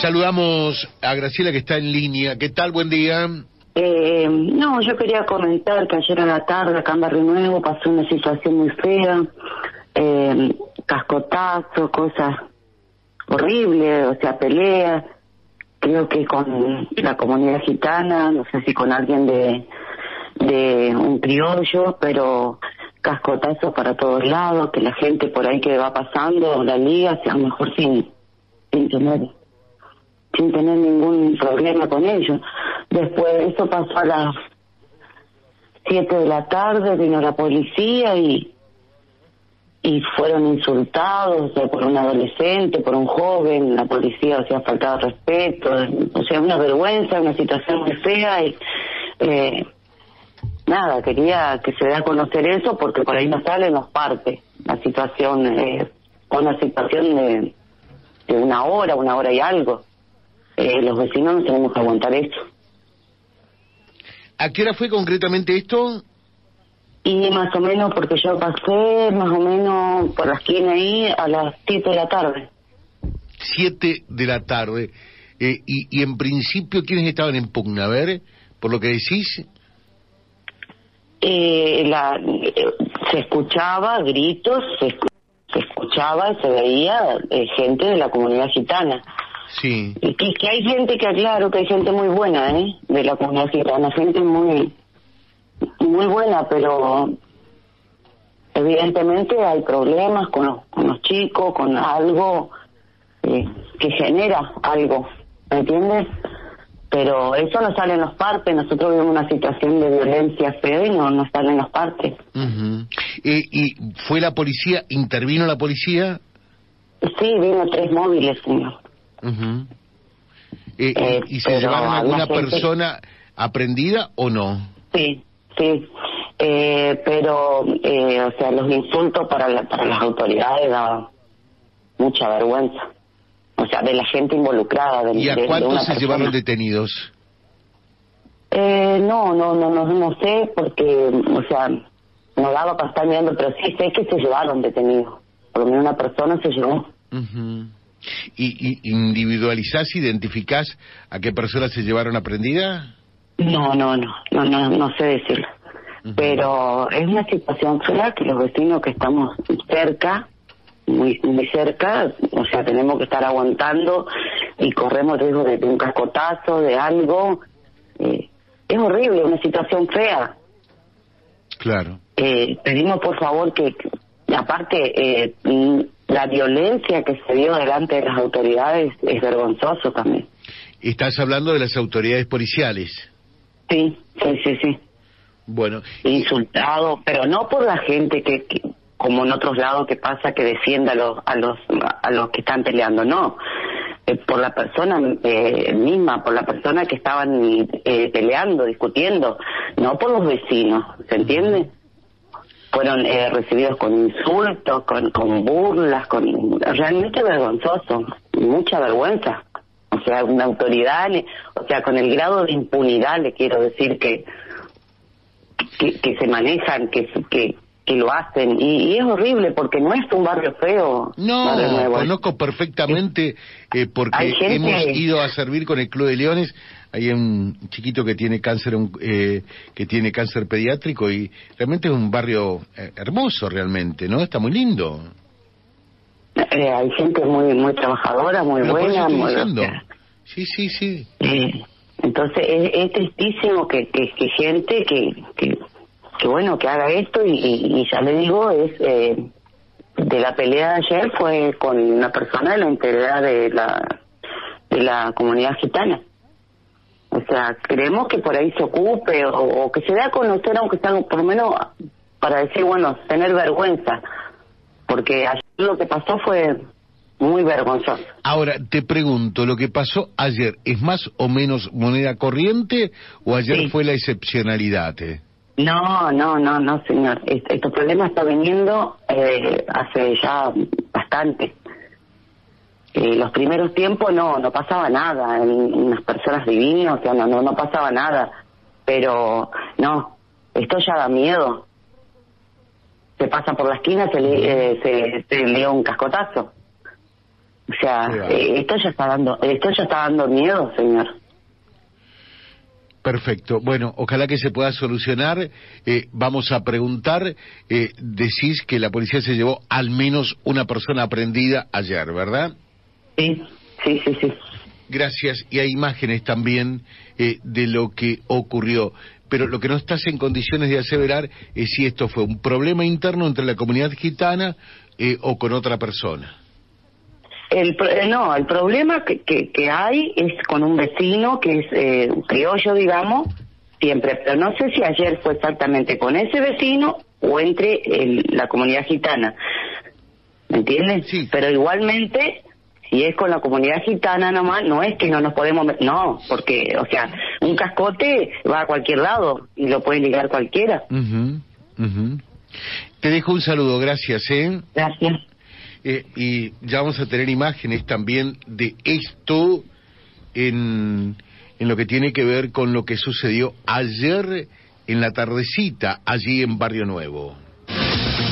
Saludamos a Graciela que está en línea. ¿Qué tal? Buen día. Eh, no, yo quería comentar que ayer a la tarde acá en Barrio Nuevo pasó una situación muy fea, eh, cascotazo, cosas horribles, o sea, peleas. Creo que con la comunidad gitana, no sé si con alguien de, de un criollo, pero cascotazo para todos lados, que la gente por ahí que va pasando, la liga, sea mejor sin, sin tener sin tener ningún problema con ellos. Después eso pasó a las siete de la tarde, vino la policía y y fueron insultados por un adolescente, por un joven, la policía o sea faltado respeto, o sea una vergüenza, una situación muy fea y eh, nada, quería que se dé a conocer eso porque por ahí no sale, nos parte la situación, eh, una situación de una hora, una hora y algo. Eh, los vecinos no tenemos que aguantar esto. ¿A qué hora fue concretamente esto? Y más o menos, porque yo pasé más o menos por la esquina ahí a las 7 de la tarde. 7 de la tarde. Eh, y, y en principio, ¿quiénes estaban en pugna? A ver, por lo que decís. Eh, la, eh, se escuchaba gritos, se, se escuchaba, se veía eh, gente de la comunidad gitana. Sí. Y que, que hay gente que aclaro que hay gente muy buena, ¿eh? De la comunidad gitana, gente muy, muy buena, pero evidentemente hay problemas con los, con los chicos, con algo eh, que genera algo, ¿me entiendes? Pero eso no sale en los partes, nosotros vivimos una situación de violencia fea y no, no sale en los partes. Ujú. Eh, ¿Y fue la policía? ¿Intervino la policía? Sí, vino tres móviles, señor. Ujú. Eh, Eh, ¿Y se llevaron alguna había gente- persona aprendida o no? Sí, sí. Eh, pero, eh, o sea, los insultos para, la- para las autoridades daban mucha vergüenza. O sea, de la gente involucrada. De, ¿Y a de- cuántos se persona. llevaron detenidos? Eh, no, no, no, no, no sé, porque, o sea, no daba para estar mirando, pero sí sé que se llevaron detenidos. Por lo menos una persona se llevó. ¿Y, y individualizás, identificás a qué personas se llevaron aprendida? No, no, no, no, no, no sé decirlo. Pero es una situación fea que los vecinos que estamos cerca, muy, muy cerca, o sea, tenemos que estar aguantando y corremos riesgo de, de un cascotazo, de algo. Eh, es horrible, una situación fea. Claro. Eh, pedimos por favor que, aparte, eh, la violencia que se dio delante de las autoridades es vergonzoso también. Estás hablando de las autoridades policiales. Sí, sí, sí, sí. Bueno, insultado, pero no por la gente que, que- como en otros lados que pasa que defienda a los a los a los que están peleando, no, Eh, por la persona eh, misma, por la persona que estaban eh, peleando, discutiendo, no por los vecinos, ¿se entiende? Fueron eh, recibidos con insultos, con, con burlas, con realmente vergonzoso, mucha vergüenza. O sea, una autoridad, le- o sea, con el grado de impunidad le quiero decir que que, que se manejan, que, que, que lo hacen. Y, y es horrible porque no es un barrio feo. no, Barrio conozco perfectamente eh, porque gente- hemos ido a servir con el Club de Leones. Hay un chiquito que tiene cáncer, un- eh, que tiene cáncer pediátrico y realmente es un barrio eh, hermoso realmente, ¿no? Está muy lindo. Eh, hay gente muy muy trabajadora, muy Pero buena. muy, Sí, sí, sí. eh, entonces es, es tristísimo que, que, que gente que, que, que bueno que haga esto y, y, y ya le digo es eh, de la pelea de ayer fue con una persona de la integridad de la de la comunidad gitana o sea queremos que por ahí se ocupe o, o que se dé a conocer aunque sea por lo menos para decir bueno tener vergüenza porque ayer lo que pasó fue muy vergonzoso Ahora, te pregunto, ¿lo que pasó ayer es más o menos moneda corriente o ayer Sí. fue la excepcionalidad? eh? No, no, no, no, señor. Este, este problema está viniendo eh, hace ya bastante. Eh, los primeros tiempos no, no pasaba nada. En, unas personas divinas, o sea, no, no, no pasaba nada. Pero no, esto ya da miedo. Se pasa por la esquina, se le, eh, se, se le dio un cascotazo. O sea, eh, esto ya está dando, esto ya está dando miedo, señor. Perfecto. Bueno, ojalá que se pueda solucionar. Eh, vamos a preguntar. Eh, decís que la policía se llevó al menos una persona aprendida ayer, ¿verdad? Sí, sí, sí, sí. Gracias. Y hay imágenes también eh, de lo que ocurrió. Pero lo que no estás en condiciones de aseverar es si esto fue un problema interno entre la comunidad gitana eh, o con otra persona. El, eh, no, el problema que, que, hay es con un vecino que es eh, criollo, digamos, siempre, pero no sé si ayer fue exactamente con ese vecino o entre la comunidad gitana. ¿Me entiendes? Sí. Pero igualmente, si es con la comunidad gitana nomás, no es que no nos podemos... No, porque, o sea, un cascote va a cualquier lado y lo puede ligar cualquiera. Te dejo un saludo, gracias, ¿eh? Gracias. Eh, y ya vamos a tener imágenes también de esto en, en lo que tiene que ver con lo que sucedió ayer en la tardecita allí en Barrio Nuevo.